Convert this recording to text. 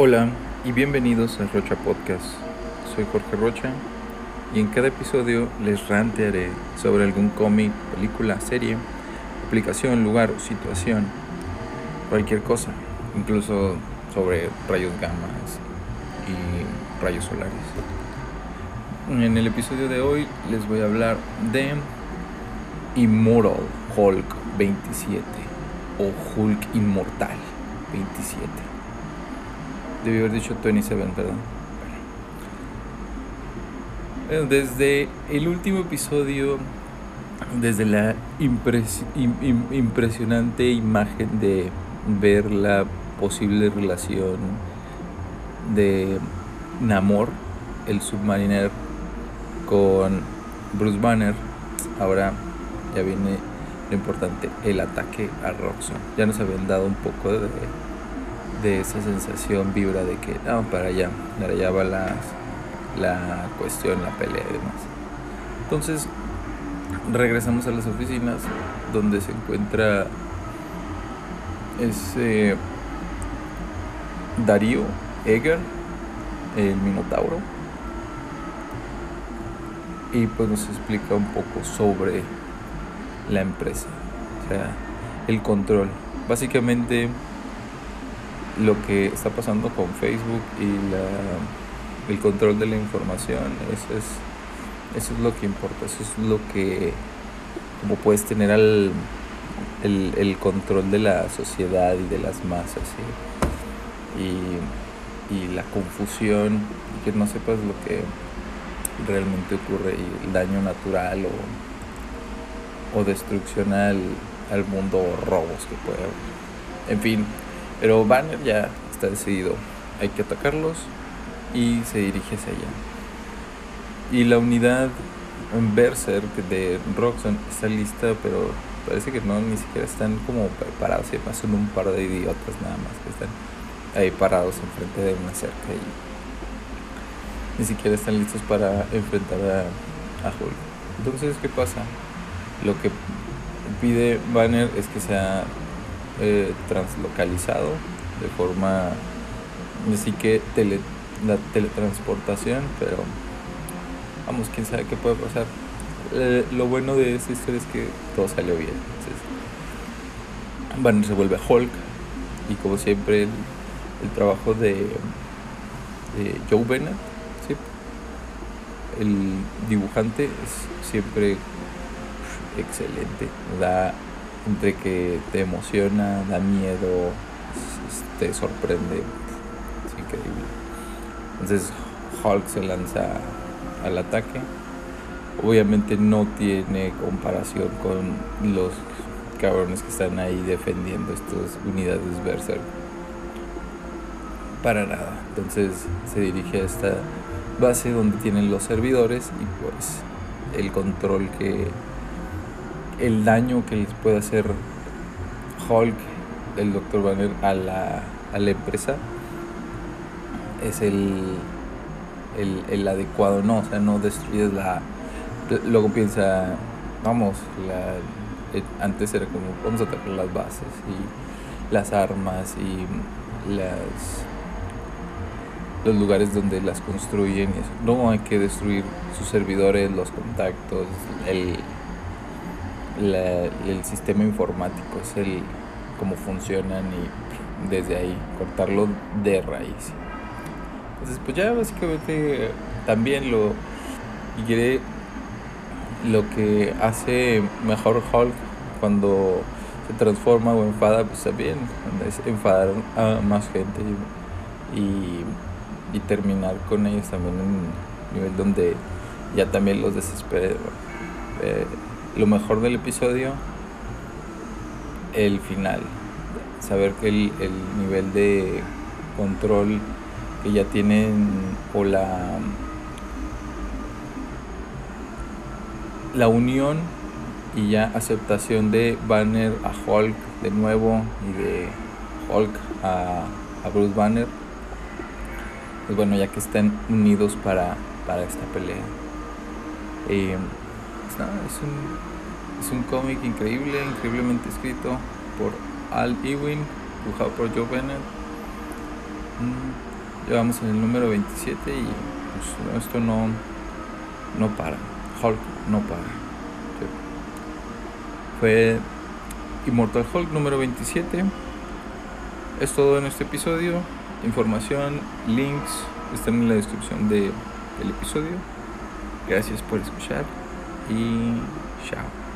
Hola y bienvenidos a Rocha Podcast. Soy Jorge Rocha y en cada episodio les rantearé sobre algún cómic, película, serie, aplicación, lugar o situación, cualquier cosa, incluso sobre rayos gamas y rayos solares. En el episodio de hoy les voy a hablar de Immortal Hulk 27 o Hulk Inmortal 27. Debí haber dicho 27, perdón. Bueno, desde el último episodio, desde la impres im im impresionante imagen de ver la posible relación de Namor, el submariner, con Bruce Banner, ahora ya viene lo importante, el ataque a Roxxon. Ya nos habían dado un poco de de esa sensación vibra de que no, para allá, para allá va la, la cuestión, la pelea y demás. Entonces regresamos a las oficinas donde se encuentra ese Darío Eger, el Minotauro, y pues nos explica un poco sobre la empresa, o sea, el control. Básicamente lo que está pasando con Facebook y la, el control de la información, eso es, eso es lo que importa, eso es lo que, como puedes tener al, el, el control de la sociedad y de las masas y, y la confusión y que no sepas lo que realmente ocurre y el daño natural o, o destrucción al, al mundo o robos que puede. En fin, pero Banner ya está decidido. Hay que atacarlos y se dirige hacia allá. Y la unidad Berserk de Roxxon está lista, pero parece que no, ni siquiera están como preparados. Son un par de idiotas nada más que están ahí parados enfrente de una cerca y ni siquiera están listos para enfrentar a Hulk. Entonces, ¿qué pasa? Lo que pide Banner es que sea eh, translocalizado de forma así que tele, la teletransportación pero vamos quién sabe qué puede pasar eh, lo bueno de esta historia es que todo salió bien entonces se vuelve Hulk y como siempre el, trabajo de, de Joe Bennett ¿sí? el dibujante es siempre excelente da entre que te emociona, da miedo, te sorprende. Es increíble. Entonces Hulk se lanza al ataque. Obviamente no tiene comparación con los cabrones que están ahí defendiendo estas unidades Berserk. Para nada. Entonces se dirige a esta base donde tienen los servidores y pues el control que el daño que les puede hacer Hulk, el Dr. Banner, a la, a la empresa es el, el, el, adecuado, no, o sea, no destruyes la... Luego piensa, vamos, la, eh, antes era como, vamos a atacar las bases y las armas y las los lugares donde las construyen. No hay que destruir sus servidores, los contactos, el, la, el sistema informático, es el cómo funcionan y desde ahí cortarlo de raíz. Entonces, pues ya básicamente también lo quiere lo que hace mejor Hulk cuando se transforma o enfada, pues también es enfadar a más gente y, y, terminar con ellos también en un nivel donde ya también los desespere. Eh, lo mejor del episodio, el final. Saber que el, el nivel de control que ya tienen o la la unión y ya aceptación de Banner a Hulk de nuevo y de Hulk a, a Bruce Banner pues bueno ya que están unidos para, para esta pelea eh, es un es un cómic increíble, increíblemente escrito por Al Ewing, dibujado por Joe Bennett. Mm, Llevamos en el número 27 y pues, esto no, no para. Hulk no para. Fue Immortal Hulk número 27. Es todo en este episodio. Información, links están en la descripción de, del episodio. Gracias por escuchar y chao.